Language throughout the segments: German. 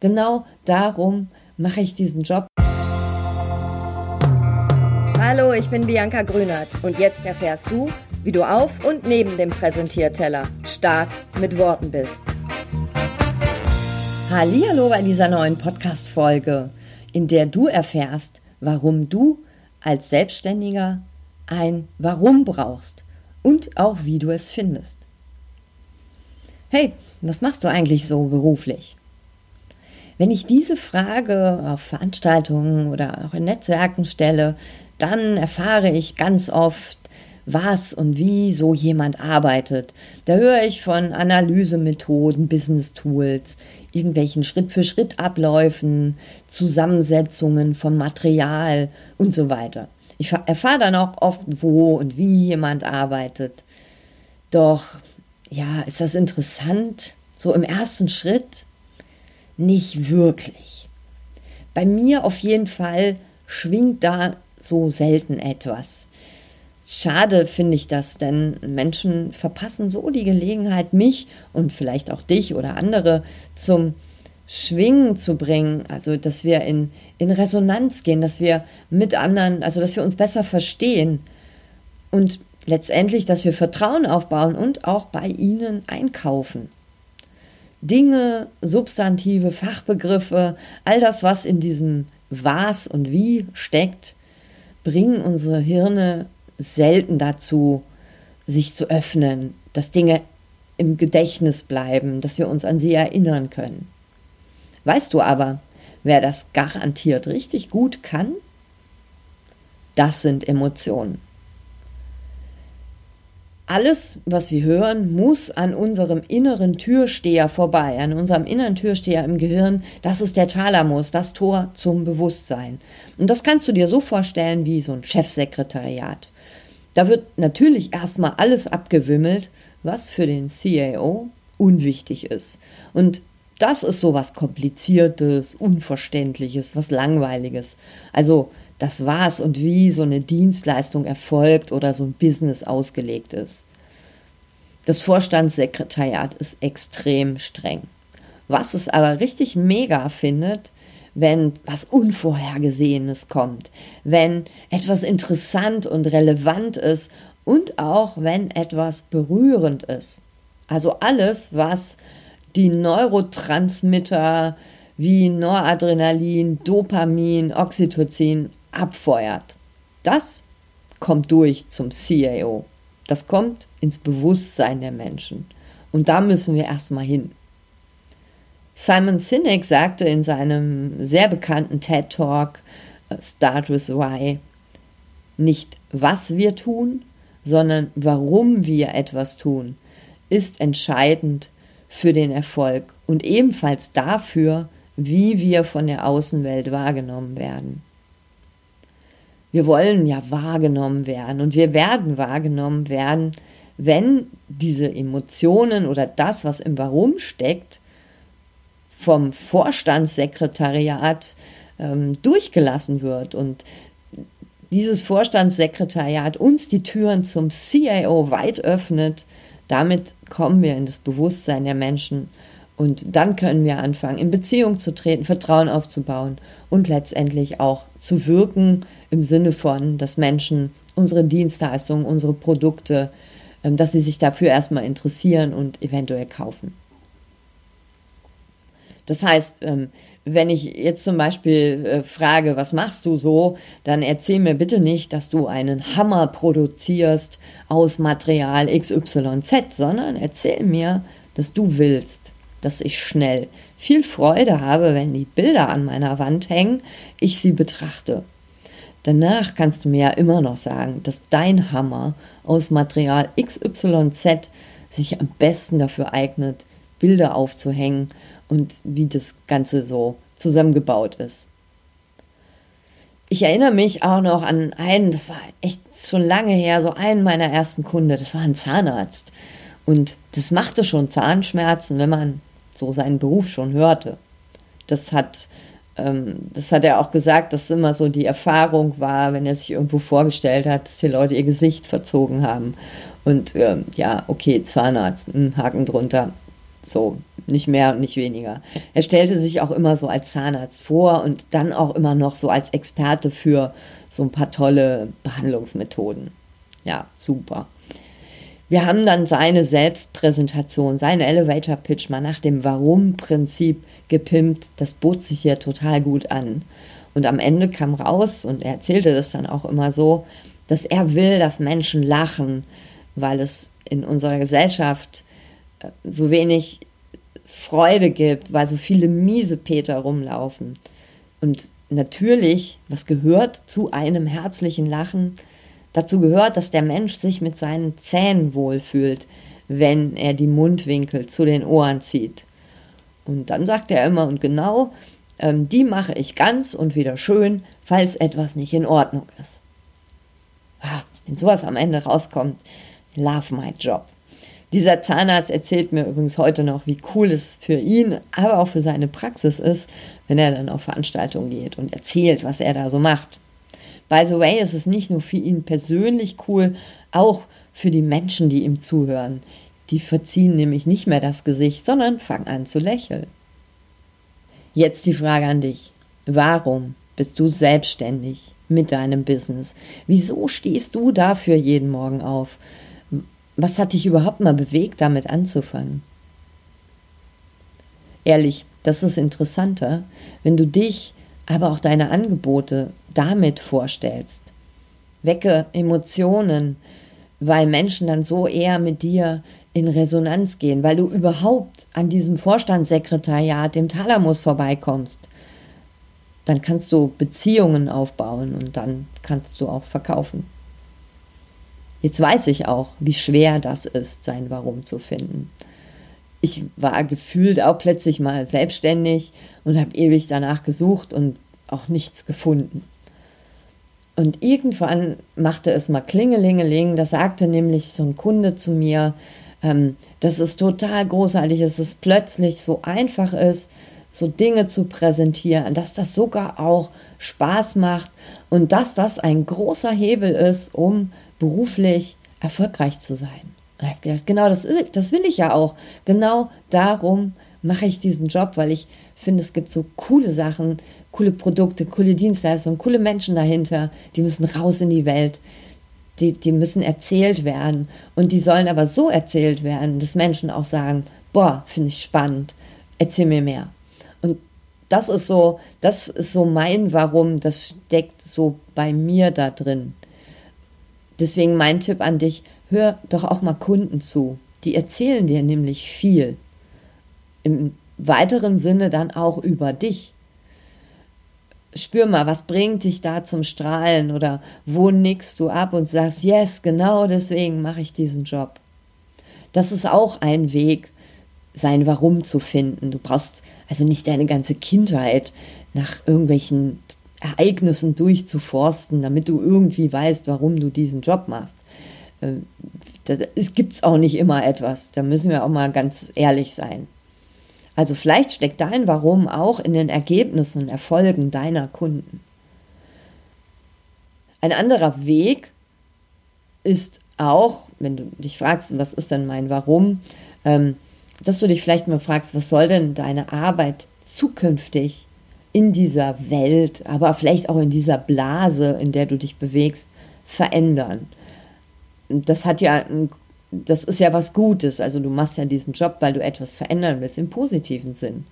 Genau darum mache ich diesen Job. Hallo, ich bin Bianca Grünert und jetzt erfährst du, wie du auf und neben dem Präsentierteller stark mit Worten bist. Hallo bei dieser neuen Podcast Folge, in der du erfährst, warum du als Selbstständiger ein Warum brauchst und auch wie du es findest. Hey, was machst du eigentlich so beruflich? Wenn ich diese Frage auf Veranstaltungen oder auch in Netzwerken stelle, dann erfahre ich ganz oft, was und wie so jemand arbeitet. Da höre ich von Analysemethoden, Business Tools, irgendwelchen Schritt-für-Schritt-Abläufen, Zusammensetzungen von Material und so weiter. Ich erfahre dann auch oft, wo und wie jemand arbeitet. Doch, ja, ist das interessant? So im ersten Schritt nicht wirklich. Bei mir auf jeden Fall schwingt da so selten etwas. Schade finde ich das, denn Menschen verpassen so die Gelegenheit, mich und vielleicht auch dich oder andere zum Schwingen zu bringen, also dass wir in, in Resonanz gehen, dass wir mit anderen, also dass wir uns besser verstehen und letztendlich, dass wir Vertrauen aufbauen und auch bei ihnen einkaufen. Dinge, Substantive, Fachbegriffe, all das, was in diesem was und wie steckt, bringen unsere Hirne selten dazu, sich zu öffnen, dass Dinge im Gedächtnis bleiben, dass wir uns an sie erinnern können. Weißt du aber, wer das garantiert richtig gut kann? Das sind Emotionen. Alles, was wir hören, muss an unserem inneren Türsteher vorbei, an unserem inneren Türsteher im Gehirn. Das ist der Thalamus, das Tor zum Bewusstsein. Und das kannst du dir so vorstellen wie so ein Chefsekretariat. Da wird natürlich erstmal alles abgewimmelt, was für den CAO unwichtig ist. Und das ist so was Kompliziertes, Unverständliches, was Langweiliges. Also das was und wie so eine Dienstleistung erfolgt oder so ein Business ausgelegt ist. Das Vorstandssekretariat ist extrem streng. Was es aber richtig mega findet, wenn was Unvorhergesehenes kommt, wenn etwas interessant und relevant ist und auch wenn etwas berührend ist. Also alles, was die Neurotransmitter wie Noradrenalin, Dopamin, Oxytocin abfeuert. Das kommt durch zum CAO. Das kommt ins Bewusstsein der Menschen. Und da müssen wir erstmal hin. Simon Sinek sagte in seinem sehr bekannten TED Talk äh, Start with Why nicht, was wir tun, sondern warum wir etwas tun, ist entscheidend für den Erfolg und ebenfalls dafür, wie wir von der Außenwelt wahrgenommen werden. Wir wollen ja wahrgenommen werden und wir werden wahrgenommen werden, wenn diese Emotionen oder das, was im Warum steckt, vom Vorstandssekretariat ähm, durchgelassen wird und dieses Vorstandssekretariat uns die Türen zum CIO weit öffnet, damit kommen wir in das Bewusstsein der Menschen und dann können wir anfangen, in Beziehung zu treten, Vertrauen aufzubauen und letztendlich auch zu wirken im Sinne von, dass Menschen unsere Dienstleistungen, unsere Produkte, ähm, dass sie sich dafür erstmal interessieren und eventuell kaufen. Das heißt, ähm, wenn ich jetzt zum Beispiel äh, frage, was machst du so, dann erzähl mir bitte nicht, dass du einen Hammer produzierst aus Material XYZ, sondern erzähl mir, dass du willst dass ich schnell viel Freude habe, wenn die Bilder an meiner Wand hängen, ich sie betrachte. Danach kannst du mir ja immer noch sagen, dass dein Hammer aus Material XYZ sich am besten dafür eignet, Bilder aufzuhängen und wie das Ganze so zusammengebaut ist. Ich erinnere mich auch noch an einen, das war echt schon lange her, so einen meiner ersten Kunden, das war ein Zahnarzt. Und das machte schon Zahnschmerzen, wenn man so seinen Beruf schon hörte. Das hat, ähm, das hat er auch gesagt, dass immer so die Erfahrung war, wenn er sich irgendwo vorgestellt hat, dass die Leute ihr Gesicht verzogen haben. Und ähm, ja, okay, Zahnarzt, mh, hm, Haken drunter. So, nicht mehr und nicht weniger. Er stellte sich auch immer so als Zahnarzt vor und dann auch immer noch so als Experte für so ein paar tolle Behandlungsmethoden. Ja, super. Wir haben dann seine Selbstpräsentation, seinen Elevator Pitch mal nach dem Warum-Prinzip gepimpt. Das bot sich hier total gut an. Und am Ende kam raus, und er erzählte das dann auch immer so, dass er will, dass Menschen lachen, weil es in unserer Gesellschaft äh, so wenig Freude gibt, weil so viele miese Peter rumlaufen. Und natürlich, was gehört zu einem herzlichen Lachen? Dazu gehört, dass der Mensch sich mit seinen Zähnen wohlfühlt, wenn er die Mundwinkel zu den Ohren zieht. Und dann sagt er immer und genau, ähm, die mache ich ganz und wieder schön, falls etwas nicht in Ordnung ist. Ah, wenn sowas am Ende rauskommt, love my job. Dieser Zahnarzt erzählt mir übrigens heute noch, wie cool es für ihn, aber auch für seine Praxis ist, wenn er dann auf Veranstaltungen geht und erzählt, was er da so macht. By the way, ist es nicht nur für ihn persönlich cool, auch für die Menschen, die ihm zuhören. Die verziehen nämlich nicht mehr das Gesicht, sondern fangen an zu lächeln. Jetzt die Frage an dich. Warum bist du selbstständig mit deinem Business? Wieso stehst du dafür jeden Morgen auf? Was hat dich überhaupt mal bewegt, damit anzufangen? Ehrlich, das ist interessanter, wenn du dich, aber auch deine Angebote damit vorstellst. Wecke Emotionen, weil Menschen dann so eher mit dir in Resonanz gehen, weil du überhaupt an diesem Vorstandssekretariat, dem Thalamus vorbeikommst. Dann kannst du Beziehungen aufbauen und dann kannst du auch verkaufen. Jetzt weiß ich auch, wie schwer das ist, sein Warum zu finden. Ich war gefühlt auch plötzlich mal selbstständig und habe ewig danach gesucht und auch nichts gefunden. Und irgendwann machte es mal Klingelingeling, da sagte nämlich so ein Kunde zu mir, ähm, dass es total großartig ist, dass es plötzlich so einfach ist, so Dinge zu präsentieren, dass das sogar auch Spaß macht und dass das ein großer Hebel ist, um beruflich erfolgreich zu sein. Und habe gedacht, genau das, ist, das will ich ja auch. Genau darum mache ich diesen Job, weil ich finde, es gibt so coole Sachen, coole Produkte, coole Dienstleistungen, coole Menschen dahinter, die müssen raus in die Welt die, die müssen erzählt werden. Und die sollen aber so erzählt werden, dass Menschen auch sagen, boah, finde ich spannend, erzähl mir mehr. Und das ist so, das ist so mein Warum, das steckt so bei mir da drin. Deswegen mein Tipp an dich, hör doch auch mal Kunden zu. Die erzählen dir nämlich viel. Im weiteren Sinne dann auch über dich spür mal, was bringt dich da zum Strahlen oder wo nickst du ab und sagst, yes, genau deswegen mache ich diesen Job. Das ist auch ein Weg, sein Warum zu finden. Du brauchst also nicht deine ganze Kindheit nach irgendwelchen Ereignissen durchzuforsten, damit du irgendwie weißt, warum du diesen Job machst. Ähm, es gibt auch nicht immer etwas. Da müssen wir auch mal ganz ehrlich sein. Also vielleicht steckt dein Warum auch in den Ergebnissen und Erfolgen deiner Kunden. Ein anderer Weg ist auch, wenn du dich fragst, was ist denn mein Warum, ähm, dass du dich vielleicht mal fragst, was soll denn deine Arbeit zukünftig in dieser Welt, aber vielleicht auch in dieser Blase, in der du dich bewegst, verändern. Das hat ja einen das ist ja was Gutes. Also du machst ja diesen Job, weil du etwas verändern willst im positiven Sinn.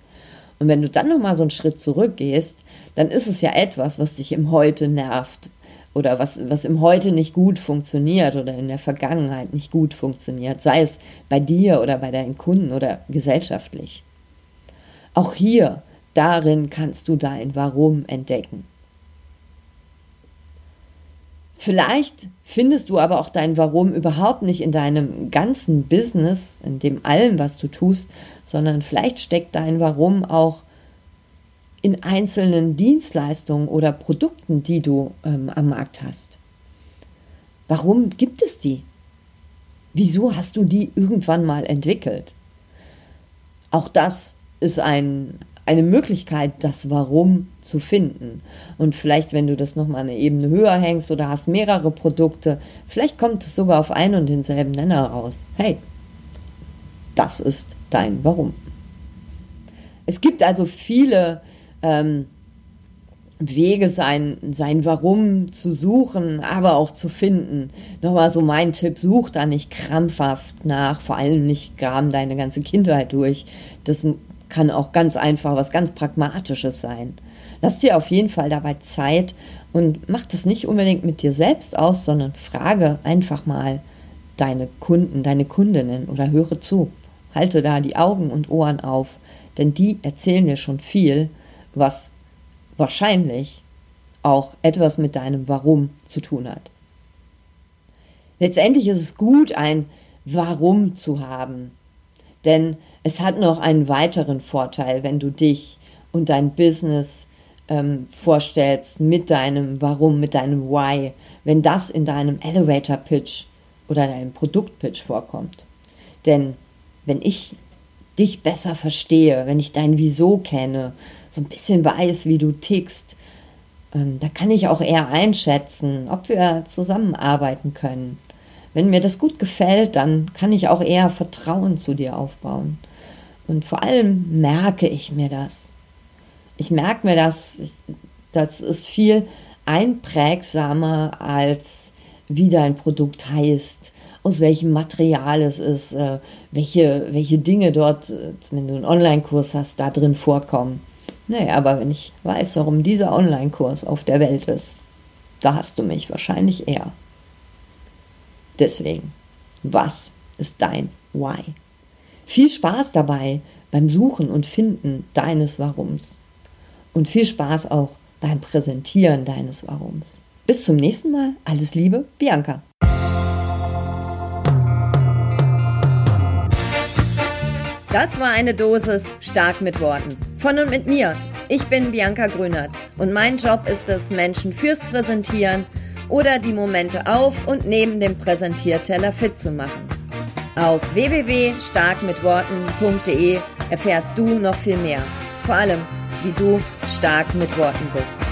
Und wenn du dann nochmal so einen Schritt zurückgehst, dann ist es ja etwas, was dich im Heute nervt oder was, was im Heute nicht gut funktioniert oder in der Vergangenheit nicht gut funktioniert, sei es bei dir oder bei deinen Kunden oder gesellschaftlich. Auch hier, darin kannst du dein Warum entdecken. Vielleicht findest du aber auch dein Warum überhaupt nicht in deinem ganzen Business, in dem allem, was du tust, sondern vielleicht steckt dein Warum auch in einzelnen Dienstleistungen oder Produkten, die du ähm, am Markt hast. Warum gibt es die? Wieso hast du die irgendwann mal entwickelt? Auch das ist ein, eine Möglichkeit, das Warum zu finden. Und vielleicht, wenn du das nochmal eine Ebene höher hängst oder hast mehrere Produkte, vielleicht kommt es sogar auf einen und denselben Nenner raus. Hey, Das ist dein Warum. Es gibt also viele ähm, Wege, sein, sein Warum zu suchen, aber auch zu finden. Nochmal so mein Tipp, such da nicht krampfhaft nach, vor allem nicht graben deine ganze Kindheit durch. Das kann auch ganz einfach was ganz Pragmatisches sein. Lass dir auf jeden Fall dabei Zeit und mach das nicht unbedingt mit dir selbst aus, sondern frage einfach mal deine Kunden, deine Kundinnen oder höre zu. Halte da die Augen und Ohren auf, denn die erzählen dir schon viel, was wahrscheinlich auch etwas mit deinem Warum zu tun hat. Letztendlich ist es gut, ein Warum zu haben, denn es hat noch einen weiteren Vorteil, wenn du dich und dein Business ähm, vorstellst mit deinem Warum, mit deinem Why, wenn das in deinem Elevator Pitch oder deinem Produktpitch vorkommt. Denn wenn ich dich besser verstehe, wenn ich dein Wieso kenne, so ein bisschen weiß, wie du tickst, ähm, da kann ich auch eher einschätzen, ob wir zusammenarbeiten können. Wenn mir das gut gefällt, dann kann ich auch eher Vertrauen zu dir aufbauen. Und vor allem merke ich mir das. Ich merke mir das, das ist viel einprägsamer als wie dein Produkt heißt, aus welchem Material es ist, äh, welche, welche Dinge dort, äh, wenn du einen Online-Kurs hast, da drin vorkommen. Naja, aber wenn ich weiß, warum dieser Online-Kurs auf der Welt ist, da hast du mich wahrscheinlich eher. Deswegen, was ist dein Why? Viel Spaß dabei beim Suchen und Finden deines Warums. Und viel Spaß auch beim Präsentieren deines Warums. Bis zum nächsten Mal. Alles Liebe, Bianca. Das war eine Dosis stark mit Worten. Von und mit mir. Ich bin Bianca Grünert und mein Job ist es, Menschen fürs Präsentieren oder die Momente auf und neben dem Präsentierteller fit zu machen. Auf www.starkmitworten.de erfährst du noch viel mehr. Vor allem, wie du stark mit Worten bist.